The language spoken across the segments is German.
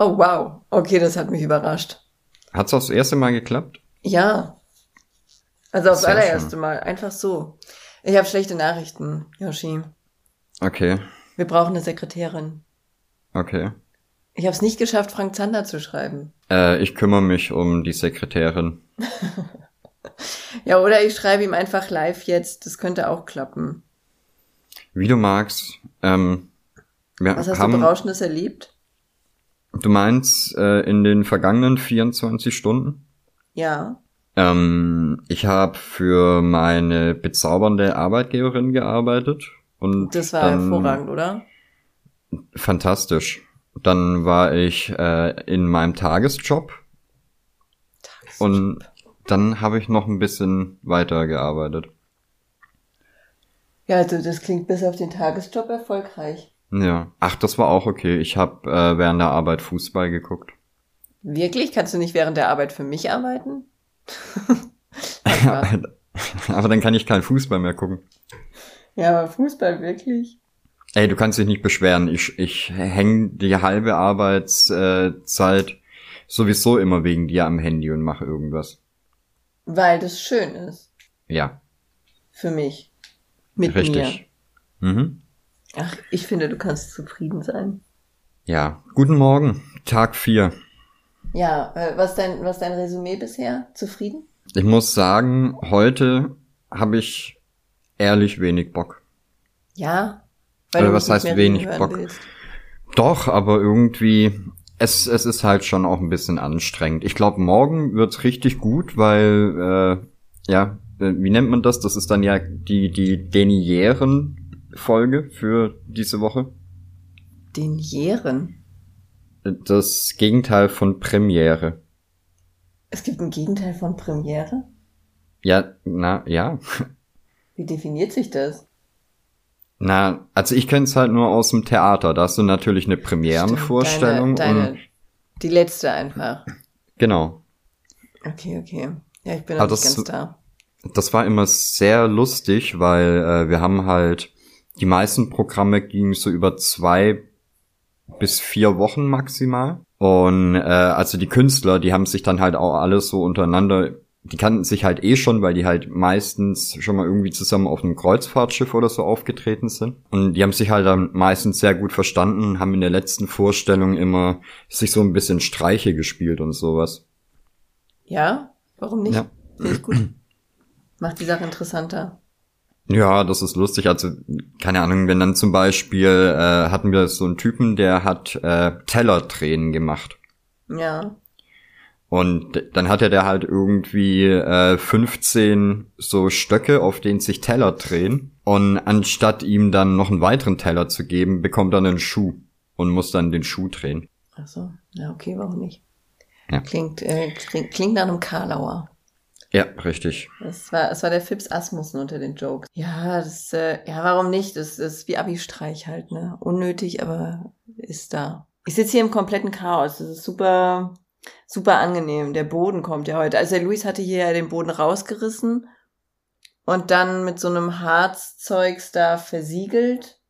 Oh, wow. Okay, das hat mich überrascht. Hat's auch das erste Mal geklappt? Ja. Also aufs Sehr allererste schön. Mal. Einfach so. Ich habe schlechte Nachrichten, Yoshi. Okay, Wir brauchen eine Sekretärin. okay. Ich habe es nicht geschafft, Frank Zander zu schreiben. Äh, ich kümmere mich um die Sekretärin. Ja, oder ich schreibe ihm einfach live jetzt. Das könnte auch klappen. Wie du magst. Ähm, wir Was hast haben, du Berauschendes erlebt? Du meinst äh, in den vergangenen 24 Stunden? Ja. Ähm, ich habe für meine bezaubernde Arbeitgeberin gearbeitet und Das war hervorragend, oder? Fantastisch. Dann war ich äh, in meinem Tagesjob und dann habe ich noch ein bisschen weiter gearbeitet. Ja, also das klingt bis auf den Tagesjob erfolgreich. Ja. Ach, das war auch okay. Ich habe äh, während der Arbeit Fußball geguckt. Wirklich? Kannst du nicht während der Arbeit für mich arbeiten? Aber dann kann ich keinen Fußball mehr gucken. ja, aber Fußball wirklich? Ey, du kannst dich nicht beschweren. Ich, ich häng die halbe Arbeitszeit sowieso immer wegen dir am Handy und mache irgendwas. Weil das schön ist. Ja, Für mich. Mit richtig. Mhm. Ach, ich finde, du kannst zufrieden sein. Ja, guten Morgen. Tag 4. Ja, äh, was dein, was dein Resümee bisher? Zufrieden? Ich muss sagen, heute habe ich ehrlich wenig Bock. Ja. Oder du was nicht heißt mehr wenig Bock? willst. Doch, aber irgendwie, es, es ist halt schon auch ein bisschen anstrengend. Ich glaube, morgen wird's richtig gut, weil, äh, ja, wie nennt man das? Das ist dann ja die, die Denieren-Folge für diese Woche. Den Jähren. Das Gegenteil von Premiere. Es gibt ein Gegenteil von Premiere? Ja, na, ja. Wie definiert sich das? Na, also ich kenne es halt nur aus dem Theater. Da hast du natürlich eine Premierenvorstellung deine, und deine, die letzte einfach. genau. Okay, okay. Ja, ich bin noch Aber nicht ganz da. Das war immer sehr lustig, weil äh, wir haben halt die meisten Programme gingen so über zwei bis vier Wochen maximal. Und äh, also die Künstler, die haben sich dann halt auch alles so untereinander, die kannten sich halt eh schon, weil die halt meistens schon mal irgendwie zusammen auf einem Kreuzfahrtschiff oder so aufgetreten sind. Und die haben sich halt dann meistens sehr gut verstanden, haben in der letzten Vorstellung immer sich so ein bisschen Streiche gespielt und sowas. Ja? Warum nicht? Ja. Finde ich gut. Macht die Sache interessanter. Ja, das ist lustig. Also, keine Ahnung, wenn dann zum Beispiel äh, hatten wir so einen Typen, der hat äh, Tellertränen gemacht. Ja. Und dann hatte der halt irgendwie äh, 15 so Stöcke, auf denen sich Teller drehen. Und anstatt ihm dann noch einen weiteren Teller zu geben, bekommt er einen Schuh und muss dann den Schuh drehen. Ach so. Ja, okay, warum nicht? Ja. Klingt, äh, klingt, klingt nach einem Karlauer. Ja, richtig. Das war, das war der Fips Asmussen unter den Jokes. Ja, das, äh, ja, warum nicht? Das, das ist wie Abi-Streich halt, ne? Unnötig, aber ist da. Ich sitze hier im kompletten Chaos. Das ist super, super angenehm. Der Boden kommt ja heute. Also der Luis hatte hier ja den Boden rausgerissen und dann mit so einem Harzzeugs da versiegelt.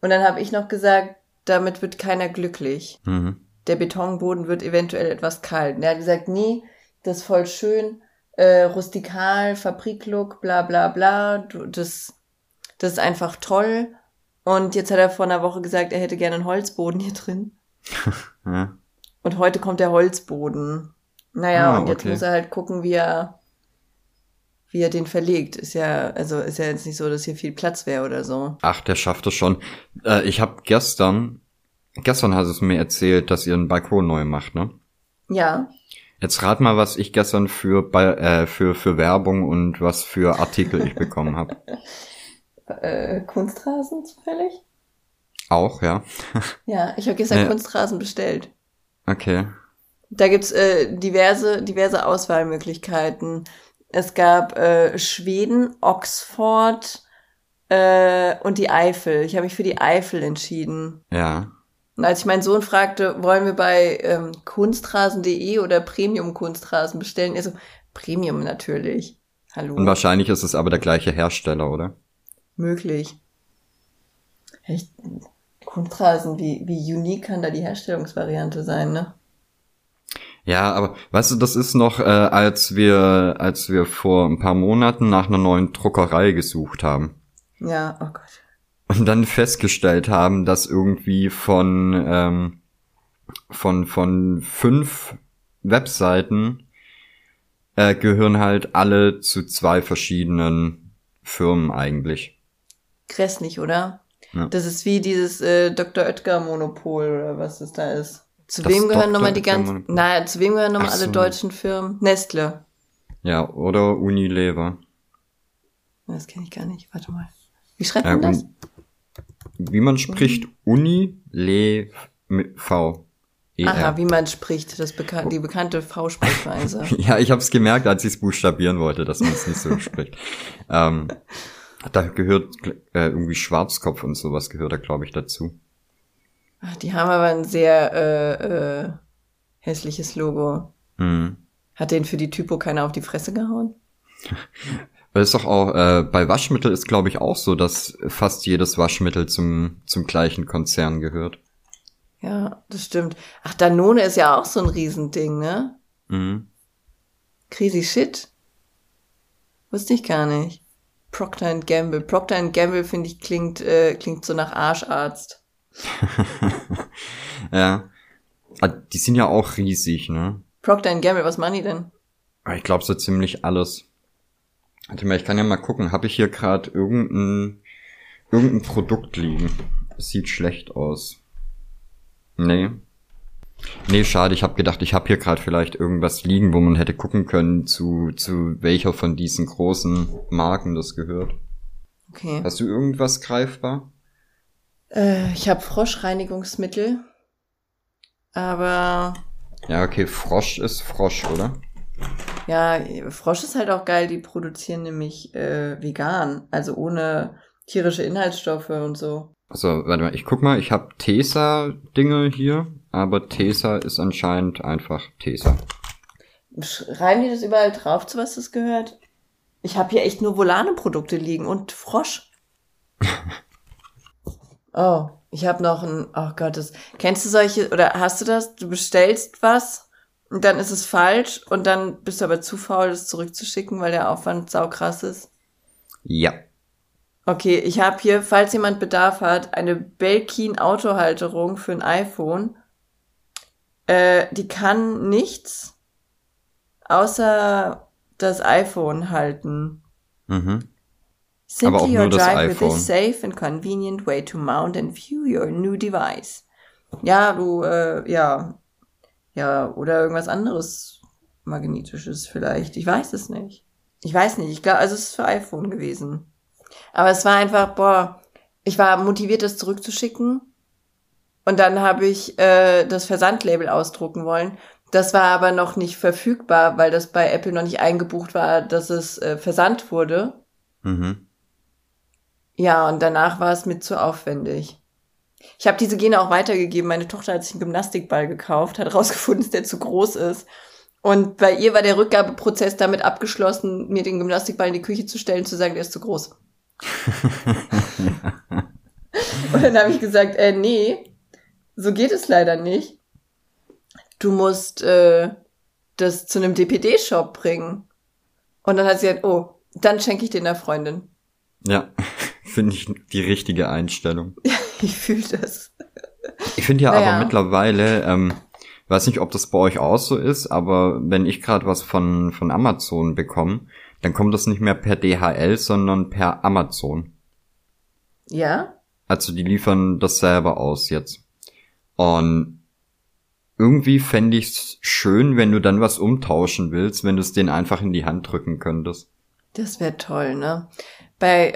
Und dann habe ich noch gesagt, damit wird keiner glücklich Mhm. der Betonboden wird eventuell etwas kalt. Und er hat gesagt, nee, das ist voll schön, äh, rustikal, Fabriklook, bla bla bla, du, das, das ist einfach toll. Und jetzt hat er vor einer Woche gesagt, er hätte gerne einen Holzboden hier drin. Ja. Und heute kommt der Holzboden. Naja, Ah, und jetzt okay. muss er halt gucken, wie er, wie er den verlegt. Ist ja, also ist ja jetzt nicht so, dass hier viel Platz wäre oder so. Ach, der schafft es schon. Äh, ich habe gestern, gestern hat es mir erzählt, dass ihr einen Balkon neu macht, ne? Ja, Jetzt rat mal, was ich gestern für, äh, für, für Werbung und was für Artikel ich bekommen habe. äh, Kunstrasen zufällig? Auch, ja. Ja, ich habe gestern Ja. Kunstrasen bestellt. Okay. Da gibt's äh, diverse, diverse Auswahlmöglichkeiten. Es gab äh, Schweden, Oxford äh, und die Eifel. Ich habe mich für die Eifel entschieden. Ja. Und als ich meinen Sohn fragte, wollen wir bei ähm, kunstrasen.de oder Premium-Kunstrasen bestellen? Er so, Premium natürlich. Hallo. Und wahrscheinlich ist es aber der gleiche Hersteller, oder? Möglich. Echt? Kunstrasen, wie, wie unique kann da die Herstellungsvariante sein, ne? Ja, aber weißt du, das ist noch, äh, als wir, als wir vor ein paar Monaten nach einer neuen Druckerei gesucht haben. Ja, oh Gott. Und dann festgestellt haben, dass irgendwie von, ähm, von, von fünf Webseiten äh, gehören halt alle zu zwei verschiedenen Firmen eigentlich. Grässlich, oder? Ja. Das ist wie dieses äh, Dr. Oetker-Monopol oder was das da ist. Zu Das wem gehören nochmal die ganzen. Naja, zu wem gehören nochmal Ach alle so. deutschen Firmen? Nestle. Ja, oder Unilever. Das kenne ich gar nicht. Warte mal. Wie schreibt Ja, man das? un wie man spricht, Uni, Le, mit V. E Aha, wie man spricht. Das bekan die bekannte V-Sprechweise. Ja, ich habe es gemerkt, als ich es buchstabieren wollte, dass man es nicht so spricht. Ähm, da gehört äh, irgendwie Schwarzkopf und sowas gehört da, glaube ich, dazu. Ach, die haben aber ein sehr äh, äh, hässliches Logo. Mhm. Hat den für die Typo keiner auf die Fresse gehauen? Es doch auch, äh, bei Waschmittel ist, glaube ich, auch so, dass fast jedes Waschmittel zum, zum gleichen Konzern gehört. Ja, das stimmt. Ach, Danone ist ja auch so ein Riesending, ne? Mhm. Crazy Shit. Wusste ich gar nicht. Procter Gamble. Procter Gamble, finde ich, klingt, äh, klingt so nach Arscharzt. Ja. Ah, Die sind ja auch riesig, ne? Procter Gamble, was machen die denn? Aber Ich glaube so ziemlich alles. Warte mal, ich kann ja mal gucken. Habe ich hier gerade irgendein, irgendein Produkt liegen? Es sieht schlecht aus. Nee. Nee, schade. Ich habe gedacht, ich habe hier gerade vielleicht irgendwas liegen, wo man hätte gucken können, zu, zu welcher von diesen großen Marken das gehört. Okay. Hast du irgendwas greifbar? Äh, ich habe Froschreinigungsmittel. Aber Ja, okay, Frosch ist Frosch, oder? Ja, Frosch ist halt auch geil. Die produzieren nämlich äh, vegan. Also ohne tierische Inhaltsstoffe und so. Also, warte mal, ich guck mal, ich habe Tesa-Dinge hier, aber Tesa ist anscheinend einfach Tesa. Schreiben die das überall drauf, zu was das gehört? Ich habe hier echt nur Volane-Produkte liegen und Frosch. oh, ich habe noch ein, oh Gott, das, kennst du solche, oder hast du das? Du bestellst was und dann ist es falsch und dann bist du aber zu faul, das zurückzuschicken, weil der Aufwand saukrass ist. Ja. Okay, ich habe hier, falls jemand Bedarf hat, eine Belkin Autohalterung für ein iPhone. Äh, die kann nichts außer das iPhone halten. Mhm. Simply Aber auch your nur das drive with iPhone. this safe and convenient way to mount and view your new device. Ja, du, äh, ja. Ja, oder irgendwas anderes magnetisches vielleicht. Ich weiß es nicht. Ich weiß nicht. Ich glaube, also es ist für iPhone gewesen. Aber es war einfach, boah, ich war motiviert, das zurückzuschicken. Und dann habe ich äh, das Versandlabel ausdrucken wollen. Das war aber noch nicht verfügbar, weil das bei Apple noch nicht eingebucht war, dass es äh, versandt wurde. Mhm. Ja, und danach war es mir zu aufwendig. Ich habe diese Gene auch weitergegeben. Meine Tochter hat sich einen Gymnastikball gekauft, hat rausgefunden, dass der zu groß ist. Und bei ihr war der Rückgabeprozess damit abgeschlossen, mir den Gymnastikball in die Küche zu stellen, zu sagen, der ist zu groß. und dann habe ich gesagt, äh, nee, so geht es leider nicht. Du musst äh, das zu einem DPD-Shop bringen. Und dann hat sie gesagt, oh, dann schenke ich den der Freundin. Ja, finde ich die richtige Einstellung. Ich fühle das. Ich finde ja Naja. aber mittlerweile, ähm, weiß nicht, ob das bei euch auch so ist, aber wenn ich gerade was von, von Amazon bekomme, dann kommt das nicht mehr per DHL, sondern per Amazon. Ja? Also die liefern das selber aus jetzt. Und irgendwie fände ich's schön, wenn du dann was umtauschen willst, wenn du es denen einfach in die Hand drücken könntest. Das wäre toll, ne? Bei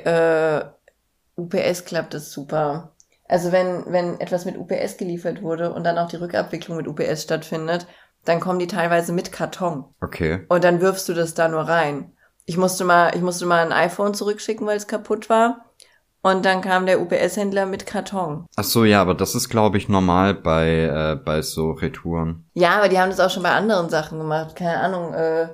äh, UPS klappt das super. Also wenn, wenn etwas mit UPS geliefert wurde und dann auch die Rückabwicklung mit UPS stattfindet, dann kommen die teilweise mit Karton. Okay. Und dann wirfst du das da nur rein. Ich musste mal, ich musste mal ein iPhone zurückschicken, weil es kaputt war. Und dann kam der UPS-Händler mit Karton. Ach so, ja, aber das ist, glaube ich, normal bei, äh, bei so Retouren. Ja, aber die haben das auch schon bei anderen Sachen gemacht. Keine Ahnung, äh,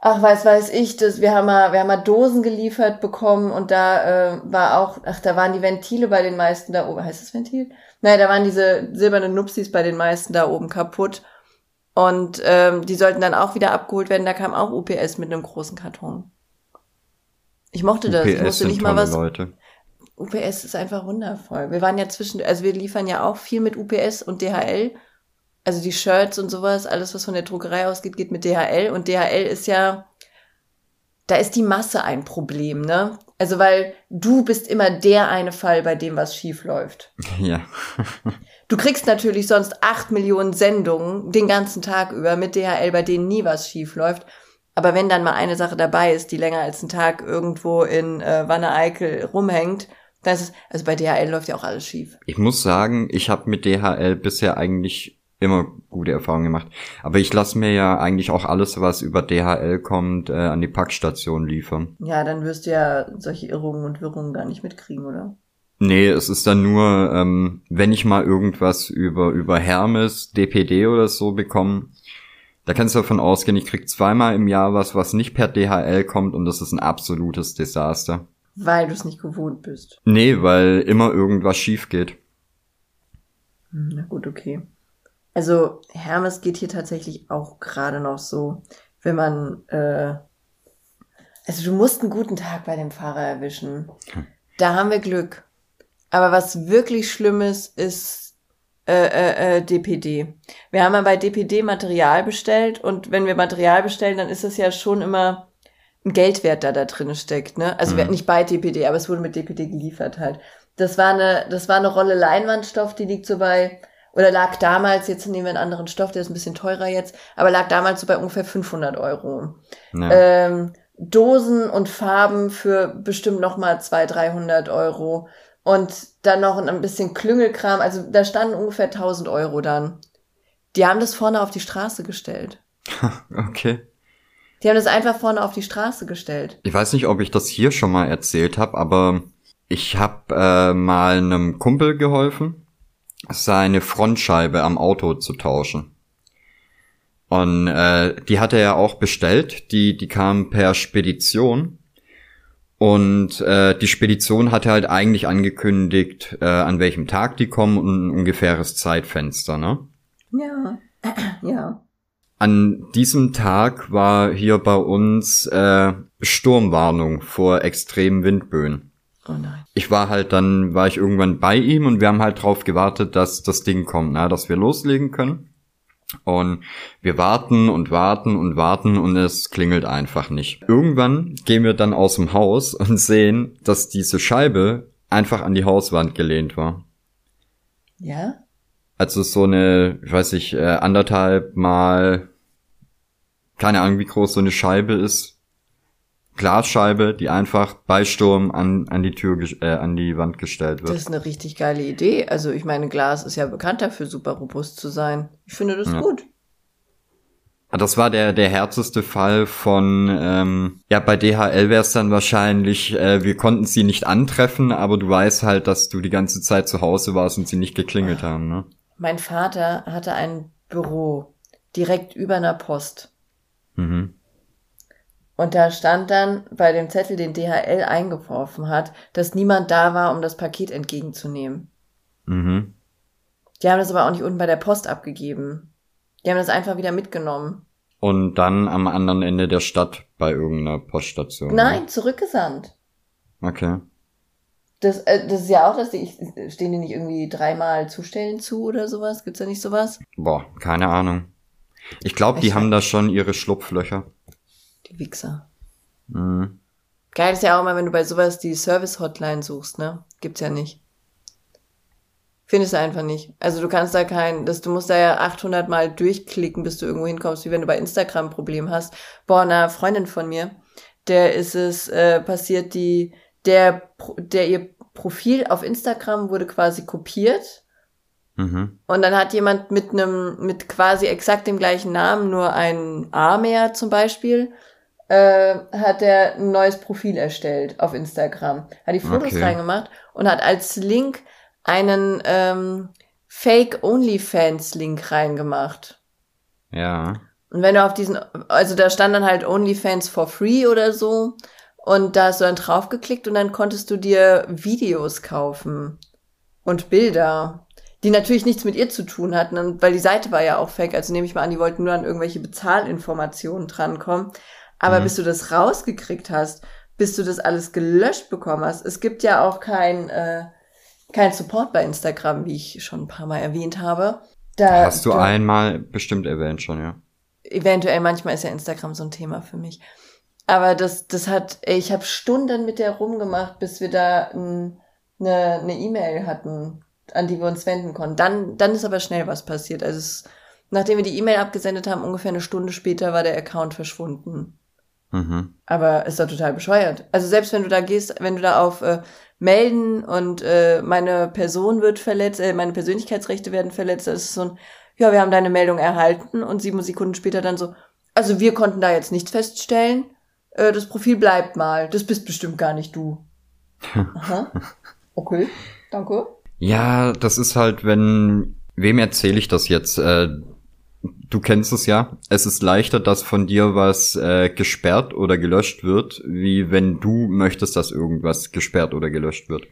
ach, weiß, weiß ich, das, wir haben mal, wir haben mal Dosen geliefert bekommen und da äh, war auch, ach, da waren die Ventile bei den meisten da oben. Heißt das Ventil? Naja, da waren diese silbernen Nupsis bei den meisten da oben kaputt. Und ähm, die sollten dann auch wieder abgeholt werden. Da kam auch UPS mit einem großen Karton. Ich mochte das. UPS ich musste nicht mal was. Leute. UPS ist einfach wundervoll. Wir waren ja zwischen, also wir liefern ja auch viel mit UPS und DHL. Also die Shirts und sowas, alles was von der Druckerei ausgeht, geht mit DHL. Und DHL ist ja, da ist die Masse ein Problem, ne? Also weil du bist immer der eine Fall, bei dem was schief läuft. Ja. Du kriegst natürlich sonst acht Millionen Sendungen den ganzen Tag über mit DHL, bei denen nie was schief läuft. Aber wenn dann mal eine Sache dabei ist, die länger als einen Tag irgendwo in äh, Wanne-Eickel rumhängt, dann ist es, also bei DHL läuft ja auch alles schief. Ich muss sagen, ich habe mit DHL bisher eigentlich immer gute Erfahrungen gemacht. Aber ich lasse mir ja eigentlich auch alles, was über DHL kommt, äh, an die Packstation liefern. Ja, dann wirst du ja solche Irrungen und Wirrungen gar nicht mitkriegen, oder? Nee, es ist dann nur, ähm, wenn ich mal irgendwas über, über Hermes, DPD oder so bekomme, da kannst du davon ausgehen, ich krieg zweimal im Jahr was, was nicht per DHL kommt und das ist ein absolutes Desaster. Weil du es nicht gewohnt bist. Nee, weil immer irgendwas schief geht. Hm, Na gut, okay. Also Hermes geht hier tatsächlich auch gerade noch so, wenn man, äh, also du musst einen guten Tag bei dem Fahrer erwischen. Da haben wir Glück. Aber was wirklich schlimm ist, äh, äh, äh, DPD. Wir haben ja bei DPD Material bestellt und wenn wir Material bestellen, dann ist es ja schon immer ein Geldwert, der da drin steckt, ne? Also Mhm. nicht bei DPD, aber es wurde mit DPD geliefert halt. Das war eine, das war eine Rolle Leinwandstoff, die liegt so bei, oder lag damals, jetzt nehmen wir einen anderen Stoff, der ist ein bisschen teurer jetzt, aber lag damals so bei ungefähr 500 Euro. Ja. Ähm, Dosen und Farben für bestimmt noch mal 200, 300 Euro. Und dann noch ein bisschen Klüngelkram. Also da standen ungefähr 1000 Euro dann. Die haben das vorne auf die Straße gestellt. Okay. Die haben das einfach vorne auf die Straße gestellt. Ich weiß nicht, ob ich das hier schon mal erzählt habe, aber ich habe äh, mal einem Kumpel geholfen, seine Frontscheibe am Auto zu tauschen. Und äh, die hatte er auch bestellt, die, die kam per Spedition. Und äh, die Spedition hatte halt eigentlich angekündigt, äh, an welchem Tag die kommen und ein ungefähres Zeitfenster, ne? Ja. Ja. An diesem Tag war hier bei uns äh, Sturmwarnung vor extremen Windböen. Oh nein. Ich war halt dann, war ich irgendwann bei ihm und wir haben halt drauf gewartet, dass das Ding kommt, na, dass wir loslegen können. Und wir warten und warten und warten und es klingelt einfach nicht. Irgendwann gehen wir dann aus dem Haus und sehen, dass diese Scheibe einfach an die Hauswand gelehnt war. Ja? Also so eine, ich weiß nicht, äh, anderthalb mal, keine Ahnung, wie groß so eine Scheibe ist. Glasscheibe, die einfach bei Sturm an, an die Tür, äh, an die Wand gestellt Das wird. ist eine richtig geile Idee. Also ich meine, Glas ist ja bekannt dafür, super robust zu sein. Ich finde das Ja. gut. Ah, Das war der, der härteste Fall von, ähm, ja, bei DHL wäre es dann wahrscheinlich, äh, wir konnten sie nicht antreffen, aber du weißt halt, dass du die ganze Zeit zu Hause warst und sie nicht geklingelt haben, ne? Mein Vater hatte ein Büro direkt über einer Post. Mhm. Und da stand dann bei dem Zettel, den DHL eingeworfen hat, dass niemand da war, um das Paket entgegenzunehmen. Mhm. Die haben das aber auch nicht unten bei der Post abgegeben. Die haben das einfach wieder mitgenommen. Und dann am anderen Ende der Stadt bei irgendeiner Poststation. Nein, zurückgesandt. Ne? Okay. Das, äh, das ist ja auch, dass die, stehen die nicht irgendwie dreimal zustellen zu oder sowas? Gibt's da nicht sowas? Boah, keine Ahnung. Ich glaube, die Ich- haben da schon ihre Schlupflöcher. Die Wichser. Mhm. Geil ist ja auch mal, wenn du bei sowas die Service-Hotline suchst, ne? Gibt's ja nicht. Findest du einfach nicht. Also du kannst da kein, das, du musst da ja 800 Mal durchklicken, bis du irgendwo hinkommst, wie wenn du bei Instagram ein Problem hast. Boah, einer Freundin von mir, der ist es äh, passiert, die, der, der ihr Profil auf Instagram wurde quasi kopiert Mhm. und dann hat jemand mit einem, mit quasi exakt dem gleichen Namen, nur ein A mehr zum Beispiel, äh, hat er ein neues Profil erstellt auf Instagram. Hat die Fotos Okay. reingemacht und hat als Link einen ähm, Fake OnlyFans-Link reingemacht. Ja. Und wenn du auf diesen, also da stand dann halt OnlyFans for free oder so. Und da hast du dann draufgeklickt und dann konntest du dir Videos kaufen und Bilder, die natürlich nichts mit ihr zu tun hatten, weil die Seite war ja auch fake. Also nehme ich mal an, die wollten nur an irgendwelche Bezahlinformationen drankommen. Aber mhm. bis du das rausgekriegt hast, bis du das alles gelöscht bekommen hast, es gibt ja auch kein, äh, kein Support bei Instagram, wie ich schon ein paar Mal erwähnt habe. Da, hast du, du einmal bestimmt erwähnt schon, ja eventuell manchmal ist ja Instagram so ein Thema für mich. Aber das, das hat, ey, ich habe Stunden mit der rumgemacht, bis wir da eine ne E-Mail hatten, an die wir uns wenden konnten. Dann, dann ist aber schnell was passiert. Also es, nachdem wir die E-Mail abgesendet haben, ungefähr eine Stunde später war der Account verschwunden. Mhm. Aber ist doch total bescheuert. Also selbst wenn du da gehst, wenn du da auf äh, melden und äh, meine Person wird verletzt, äh, meine Persönlichkeitsrechte werden verletzt, das ist so ein ja, wir haben deine Meldung erhalten und sieben Sekunden später dann so, also wir konnten da jetzt nichts feststellen, äh, das Profil bleibt mal, das bist bestimmt gar nicht du. Aha. Okay, danke. Ja, das ist halt, wenn, wem erzähle ich das jetzt? Äh, du kennst es ja. Es ist leichter, dass von dir was äh, gesperrt oder gelöscht wird, wie wenn du möchtest, dass irgendwas gesperrt oder gelöscht wird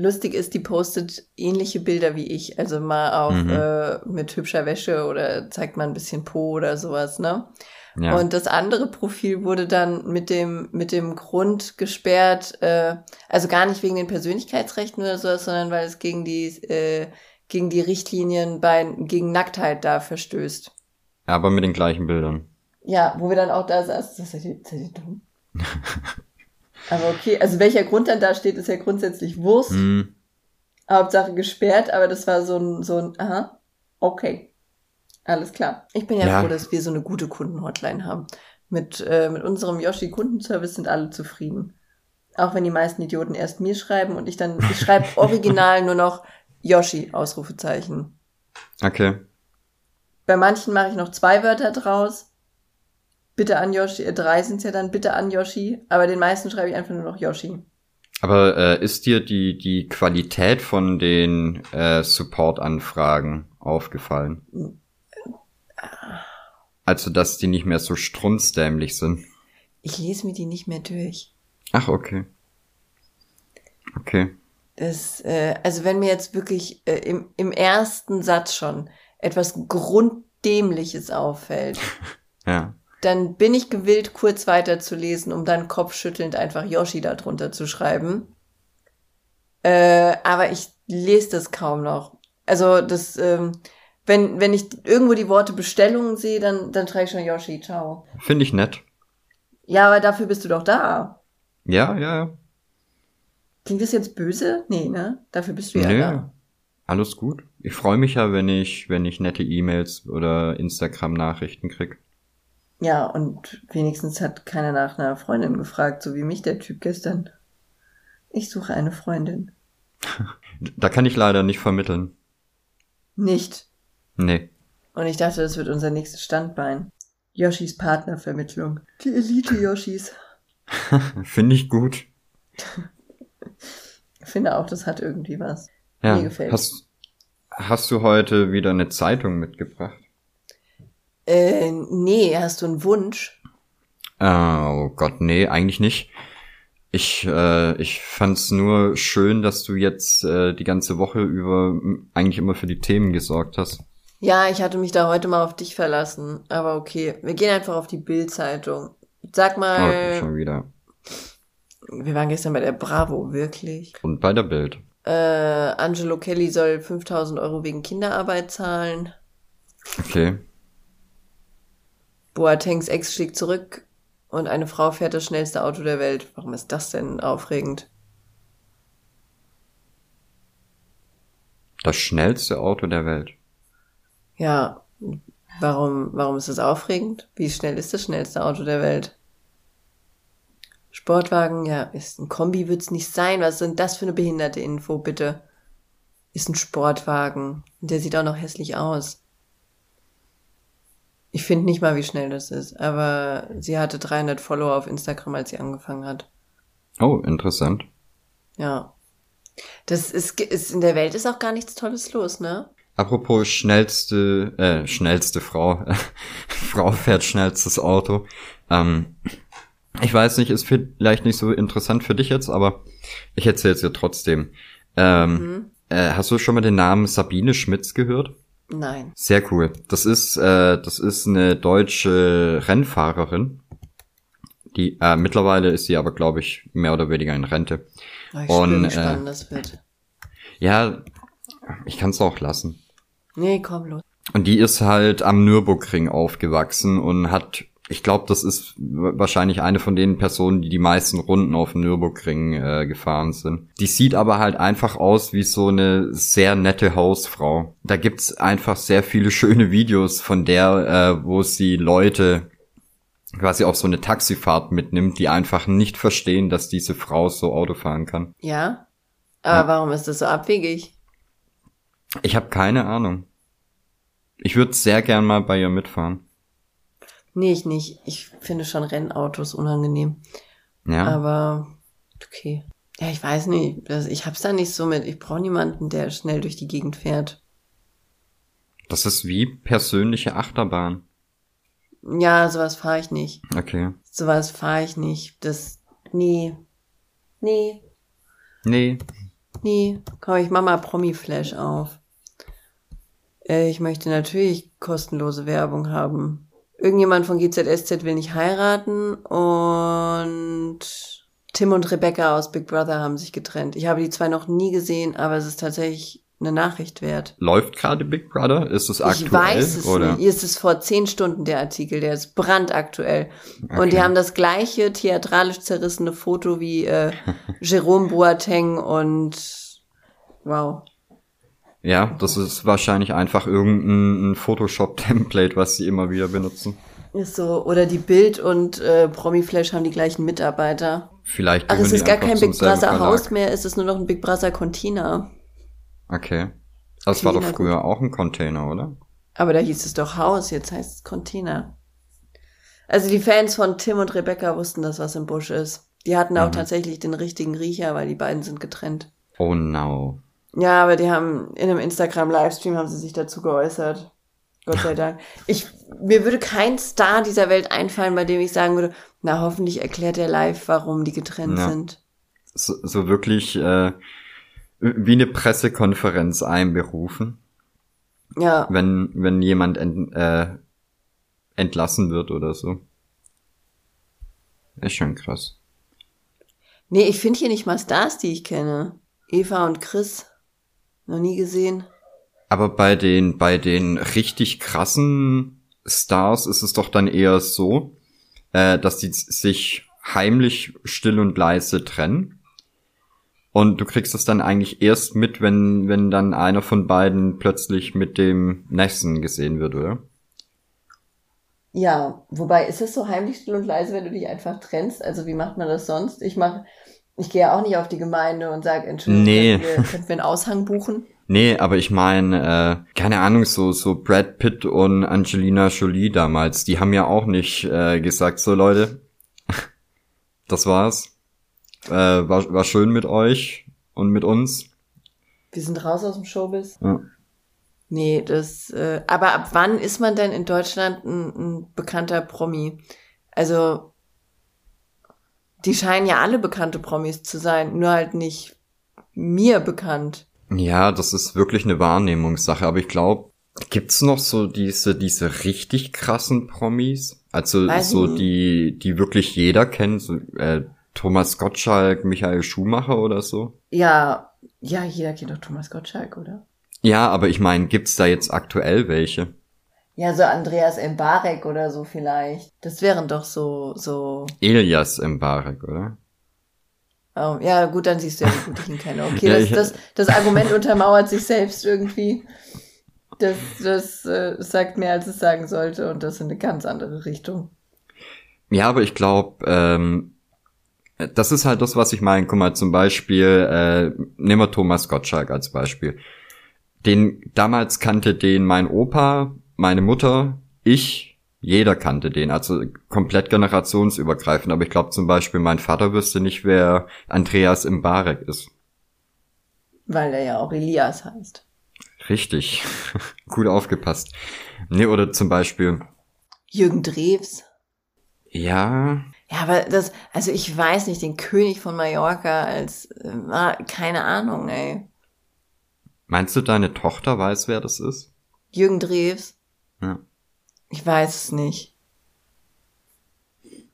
lustig ist, die postet ähnliche Bilder wie ich. Also mal auf mhm. äh, mit hübscher Wäsche oder zeigt mal ein bisschen Po oder sowas, ne? Ja. Und das andere Profil wurde dann mit dem, mit dem Grund gesperrt, äh, also gar nicht wegen den Persönlichkeitsrechten oder sowas, sondern weil es gegen die, äh, gegen die Richtlinien bei, gegen Nacktheit da verstößt. Aber mit den gleichen Bildern. Ja, wo wir dann auch da saßen, das seid ihr, seid ihr dumm? Aber okay, also welcher Grund dann da steht, ist ja grundsätzlich Wurst. Mhm. Hauptsache gesperrt, aber das war so ein, so ein, aha, okay. Alles klar. Ich bin ja, ja. froh, dass wir so eine gute Kundenhotline haben. Mit, äh, mit unserem Yoshi-Kundenservice sind alle zufrieden. Auch wenn die meisten Idioten erst mir schreiben und ich dann, ich schreibe original nur noch Yoshi, Ausrufezeichen. Okay. Bei manchen mache ich noch zwei Wörter draus. Bitte an Yoshi, äh, drei sind's ja dann, bitte an Yoshi, aber den meisten schreibe ich einfach nur noch Yoshi. Aber äh, ist dir die, die Qualität von den äh, Support-Anfragen aufgefallen? Also, dass die nicht mehr so strunzdämlich sind. Ich lese mir die nicht mehr durch. Ach, okay. Okay. Das, äh, also wenn mir jetzt wirklich äh, im, im ersten Satz schon etwas Grunddämliches auffällt, ja dann bin ich gewillt, kurz weiterzulesen, um dann kopfschüttelnd einfach Yoshi darunter zu schreiben. Äh, aber ich lese das kaum noch. Also das, ähm, wenn, wenn ich irgendwo die Worte Bestellungen sehe, dann, dann schreibe ich schon Yoshi, ciao. Finde ich nett. Ja, aber dafür bist du doch da. Ja, ja, ja. Klingt das jetzt böse? Nee, ne? Dafür bist du ja nee, da. Alles gut. Ich freue mich ja, wenn ich, wenn ich nette E-Mails oder Instagram-Nachrichten krieg. Ja, und wenigstens hat keiner nach einer Freundin gefragt, so wie mich der Typ gestern. Ich suche eine Freundin. Da kann ich leider nicht vermitteln. Nicht? Nee. Und ich dachte, das wird unser nächstes Standbein. Yoshis Partnervermittlung. Die Elite-Yoshis. Finde ich gut. ich finde auch, das hat irgendwie was. Ja, Mir gefällt. Hast, hast du heute wieder eine Zeitung mitgebracht? Äh, nee, hast du einen Wunsch? Oh Gott, nee, eigentlich nicht. Ich, äh, ich fand's nur schön, dass du jetzt äh, die ganze Woche über eigentlich immer für die Themen gesorgt hast. Ja, ich hatte mich da heute mal auf dich verlassen. Aber okay, wir gehen einfach auf die Bild-Zeitung. Sag mal. Okay, schon wieder. Wir waren gestern bei der Bravo, wirklich. Und bei der Bild. Äh, Angelo Kelly soll 5000 Euro wegen Kinderarbeit zahlen. Okay. Boatengs Ex schlägt zurück und eine Frau fährt das schnellste Auto der Welt. Warum ist das denn aufregend? Das schnellste Auto der Welt. Ja, warum, warum ist das aufregend? Wie schnell ist das schnellste Auto der Welt? Sportwagen, ja, ist ein Kombi wird's nicht sein. Was sind das für eine behinderte Info, bitte? Ist ein Sportwagen. Und der sieht auch noch hässlich aus. Ich finde nicht mal, wie schnell das ist, aber sie hatte 300 Follower auf Instagram, als sie angefangen hat. Oh, interessant. Ja. Das ist, ist in der Welt ist auch gar nichts Tolles los, ne? Apropos schnellste, äh, schnellste Frau. Frau fährt schnellstes Auto. Ähm, ich weiß nicht, ist vielleicht nicht so interessant für dich jetzt, aber ich erzähle es dir trotzdem. Ähm, mhm. äh, hast du schon mal den Namen Sabine Schmitz gehört? Nein. Sehr cool. Das ist, äh, das ist eine deutsche Rennfahrerin. Die, äh, mittlerweile ist sie aber, glaube ich, mehr oder weniger in Rente. Oh, ich Und, bin gespannt, äh, das wird. Ja, ich kann es auch lassen. Nee, komm los. Und die ist halt am Nürburgring aufgewachsen und hat ich glaube, das ist wahrscheinlich eine von den Personen, die die meisten Runden auf dem Nürburgring äh, gefahren sind. Die sieht aber halt einfach aus wie so eine sehr nette Hausfrau. Da gibt's einfach sehr viele schöne Videos von der, äh, wo sie Leute quasi auf so eine Taxifahrt mitnimmt, die einfach nicht verstehen, dass diese Frau so Auto fahren kann. Ja? Aber ja. warum ist das so abwegig? Ich habe keine Ahnung. Ich würde sehr gern mal bei ihr mitfahren. Nee, ich nicht. Ich finde schon Rennautos unangenehm. Ja. Aber okay. Ja, ich weiß nicht. Ich hab's da nicht so mit. Ich brauche niemanden, der schnell durch die Gegend fährt. Das ist wie persönliche Achterbahn. Ja, sowas fahre ich nicht. Okay. Sowas fahre ich nicht. Das. Nee. Nee. Nee. Nee. Komm, ich mach mal Promi-Flash auf. Äh, ich möchte natürlich kostenlose Werbung haben. Irgendjemand von GZSZ will nicht heiraten und Tim und Rebecca aus Big Brother haben sich getrennt. Ich habe die zwei noch nie gesehen, aber es ist tatsächlich eine Nachricht wert. Läuft gerade Big Brother? Ist es aktuell? Ich weiß es oder? nicht. Ist es vor zehn Stunden der Artikel, der ist brandaktuell. Okay. Und die haben das gleiche theatralisch zerrissene Foto wie äh, Jerome Boateng und wow. Ja, das ist wahrscheinlich einfach irgendein Photoshop-Template, was sie immer wieder benutzen. Ist so. Oder die Bild und äh, Promiflash haben die gleichen Mitarbeiter. Vielleicht. Ach, es ist gar kein Big Brother Haus mehr, es ist nur noch ein Big Brother Container. Okay. Das Container war doch früher auch ein Container, oder? Aber da hieß es doch Haus, jetzt heißt es Container. Also die Fans von Tim und Rebecca wussten das, was im Busch ist. Die hatten auch mhm. tatsächlich den richtigen Riecher, weil die beiden sind getrennt. Oh no. Ja, aber die haben in einem Instagram-Livestream haben sie sich dazu geäußert. Gott sei Dank. Ich, mir würde kein Star dieser Welt einfallen, bei dem ich sagen würde, na, hoffentlich erklärt er live, warum die getrennt ja. sind. So, so wirklich äh, wie eine Pressekonferenz einberufen. Ja. Wenn, wenn jemand ent, äh, entlassen wird oder so. Ist schon krass. Nee, ich finde hier nicht mal Stars, die ich kenne. Eva und Chris. Noch nie gesehen. Aber bei den, bei den richtig krassen Stars ist es doch dann eher so, äh, dass die sich heimlich still und leise trennen. Und du kriegst es dann eigentlich erst mit, wenn, wenn dann einer von beiden plötzlich mit dem nächsten gesehen wird, oder? Ja, wobei ist es so heimlich still und leise, wenn du dich einfach trennst? Also wie macht man das sonst? Ich mache ich gehe ja auch nicht auf die Gemeinde und sage, Entschuldigung, nee. können, wir, können wir einen Aushang buchen? Nee, aber ich meine, äh, keine Ahnung, so, so Brad Pitt und Angelina Jolie damals, die haben ja auch nicht äh, gesagt, so Leute, das war's. Äh, war, war schön mit euch und mit uns. Wir sind raus aus dem Showbiz. Ja. Nee, das, äh, aber ab wann ist man denn in Deutschland ein, ein bekannter Promi? Also, die scheinen ja alle bekannte Promis zu sein, nur halt nicht mir bekannt. Ja, das ist wirklich eine Wahrnehmungssache, aber ich glaube, gibt's noch so diese, diese richtig krassen Promis? Also Weiß so die, die wirklich jeder kennt, so, äh, Thomas Gottschalk, Michael Schumacher oder so? Ja, ja, jeder kennt doch Thomas Gottschalk, oder? Ja, aber ich meine, gibt's da jetzt aktuell welche? Ja, so Andreas Mbarek oder so vielleicht. Das wären doch so, so. Elias Mbarek, oder? Oh, ja, gut, dann siehst du ja, wie gut ich ihn kenne. Okay, ja, das, das, das Argument untermauert sich selbst irgendwie. Das, das äh, sagt mehr, als es sagen sollte, und das in eine ganz andere Richtung. Ja, aber ich glaube, ähm, das ist halt das, was ich meine. Guck mal, zum Beispiel, äh, nehmen wir Thomas Gottschalk als Beispiel. Den damals kannte den mein Opa, meine Mutter, ich, jeder kannte den, also komplett generationsübergreifend. Aber ich glaube zum Beispiel, mein Vater wüsste nicht, wer Andreas Imbarek ist. Weil er ja auch Elias heißt. Richtig. Gut aufgepasst. Nee, oder zum Beispiel. Jürgen Drews. Ja. Ja, aber das, also ich weiß nicht, den König von Mallorca als, äh, keine Ahnung, ey. Meinst du, deine Tochter weiß, wer das ist? Jürgen Drews? Ja. Ich weiß es nicht.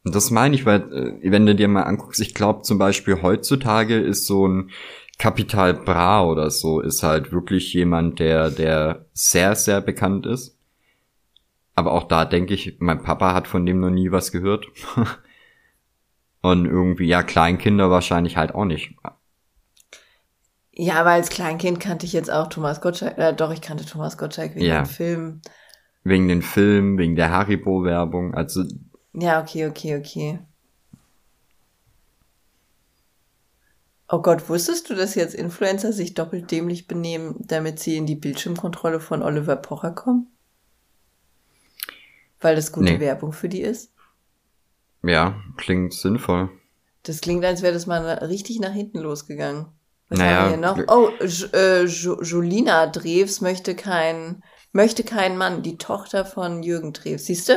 Das meine ich, weil, äh, wenn du dir mal anguckst, ich glaube zum Beispiel heutzutage ist so ein Kapital Bra oder so, ist halt wirklich jemand, der, der sehr, sehr bekannt ist. Aber auch da denke ich, mein Papa hat von dem noch nie was gehört. Und irgendwie, ja, Kleinkinder wahrscheinlich halt auch nicht. Ja, aber als Kleinkind kannte ich jetzt auch Thomas Gottschalk. Äh, doch, ich kannte Thomas Gottschalk wegen Ja. dem Film. Wegen den Filmen, wegen der Haribo-Werbung. Also, Ja, okay, okay, okay. Oh Gott, wusstest du, dass jetzt Influencer sich doppelt dämlich benehmen, damit sie in die Bildschirmkontrolle von Oliver Pocher kommen? Weil das gute Nee. Werbung für die ist? ja, klingt sinnvoll. Das klingt, als wäre das mal richtig nach hinten losgegangen. Was Naja, haben wir hier noch? Oh, J äh, Jo- Jolina Drews möchte kein, möchte keinen Mann, die Tochter von Jürgen Drews. Siehst du?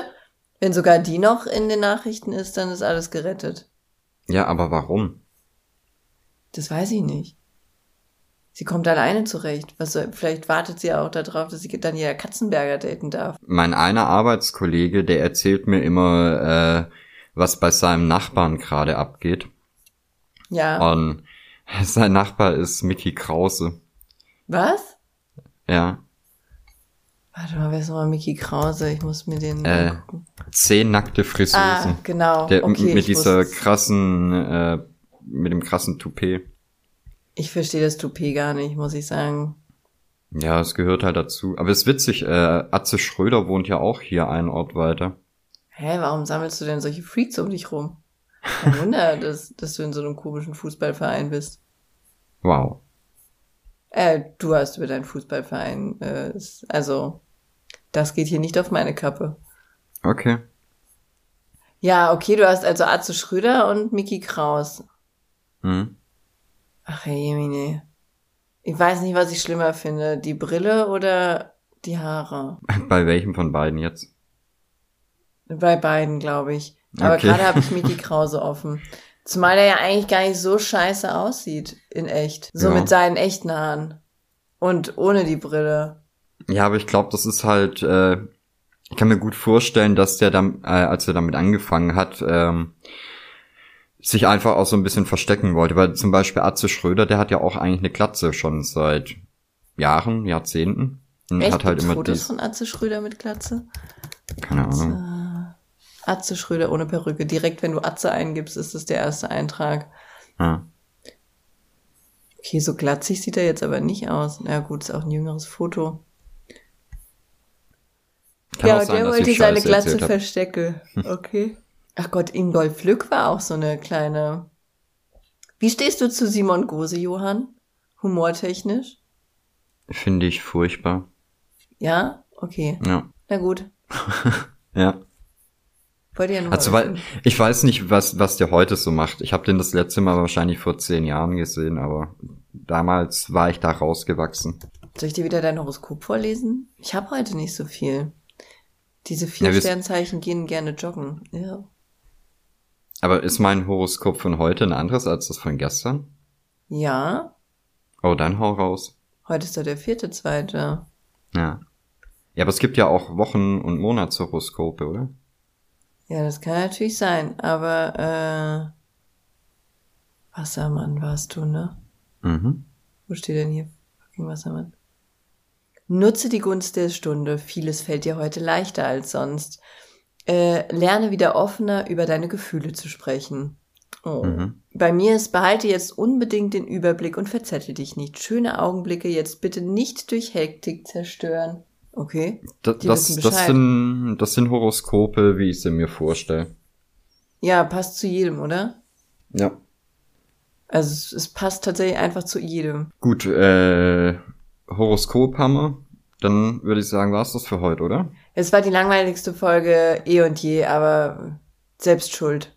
Wenn sogar die noch in den Nachrichten ist, dann ist alles gerettet. Ja, aber warum? Das weiß ich nicht. Sie kommt alleine zurecht. Was soll, vielleicht wartet sie auch darauf, dass sie dann ihr Katzenberger daten darf. Mein einer Arbeitskollege, der erzählt mir immer, äh, was bei seinem Nachbarn gerade abgeht. Ja. Und sein Nachbar ist Mickey Krause. Was? Ja. Warte mal, wer ist nochmal Mickey Krause? Ich muss mir den Äh, angucken. Zehn nackte Ah, Friseusen. genau. Der, okay, mit dieser krassen, äh, mit dem krassen Toupet. Ich verstehe das Toupet gar nicht, muss ich sagen. Ja, es gehört halt dazu. Aber es ist witzig, äh, Atze Schröder wohnt ja auch hier einen Ort weiter. Hä, warum sammelst du denn solche Freaks um dich rum? Kein Wunder, dass, dass du in so einem komischen Fußballverein bist. Wow. Äh, du hast über deinen Fußballverein, äh, also, das geht hier nicht auf meine Kappe. Okay. Ja, okay, du hast also Atze Schröder und Mickey Kraus. Hm. Ach, Herr Jemine. Ich weiß nicht, was ich schlimmer finde. Die Brille oder die Haare? Bei welchem von beiden jetzt? Bei beiden, glaube ich. Aber Okay. gerade habe ich Mickey Krause offen. Zumal er ja eigentlich gar nicht so scheiße aussieht in echt. So Ja. mit seinen echten Haaren. Und ohne die Brille. Ja, aber ich glaube, das ist halt, äh, ich kann mir gut vorstellen, dass der dann, äh, als er damit angefangen hat, ähm, sich einfach auch so ein bisschen verstecken wollte. Weil zum Beispiel Atze Schröder, der hat ja auch eigentlich eine Glatze schon seit Jahren, Jahrzehnten. Und Echt? hat halt immer Fotos dies, von Atze Schröder mit Glatze? keine Ahnung. Atze, Atze Schröder ohne Perücke. Direkt, wenn du Atze eingibst, ist das der erste Eintrag. Ja. Okay, so glatzig sieht er jetzt aber nicht aus. Na gut, ist auch ein jüngeres Foto. Kann ja, sein, der wollte seine Glatze verstecke. Okay. Ach Gott, Ingolf Lück war auch so eine kleine. Wie stehst du zu Simon Gose, Johann? Humortechnisch? Finde ich furchtbar. Ja? Okay. Ja. Na gut. Ja. Wollte ja nur Also, weil, ich weiß nicht, was, was der heute so macht. Ich habe den das letzte Mal wahrscheinlich vor zehn Jahren gesehen, aber damals war ich da rausgewachsen. Soll ich dir wieder dein Horoskop vorlesen? Ich habe heute nicht so viel. Diese vier Ja, Sternzeichen gehen gerne joggen. Ja. Aber ist mein Horoskop von heute ein anderes als das von gestern? Ja. Oh, dann hau raus. Heute ist doch der vierte, zweite. Ja. Ja, aber es gibt ja auch Wochen- und Monatshoroskope, oder? Ja, das kann natürlich sein, aber äh, Wassermann warst du, ne? Mhm. Wo steht denn hier fucking Wassermann? Nutze die Gunst der Stunde. Vieles fällt dir heute leichter als sonst. Äh, lerne wieder offener über deine Gefühle zu sprechen. Oh. Mhm. Bei mir ist, behalte jetzt unbedingt den Überblick und verzettel dich nicht. Schöne Augenblicke jetzt bitte nicht durch Hektik zerstören. Okay. Da, das, das, sind, das sind Horoskope, wie ich sie mir vorstelle. Ja, passt zu jedem, oder? Ja. Also es, es passt tatsächlich einfach zu jedem. Gut, äh, Horoskop haben wir. Dann würde ich sagen, war's das für heute, oder? Es war die langweiligste Folge eh und je, aber selbst schuld.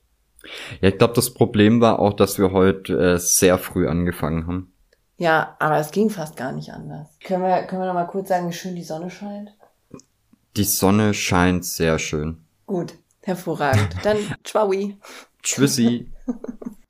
Ja, ich glaube, das Problem war auch, dass wir heute äh, sehr früh angefangen haben. Ja, aber es ging fast gar nicht anders. Können wir, können wir noch mal kurz sagen, wie schön die Sonne scheint? Die Sonne scheint sehr schön. Gut, hervorragend. Dann Tschwaui. Tschüssi.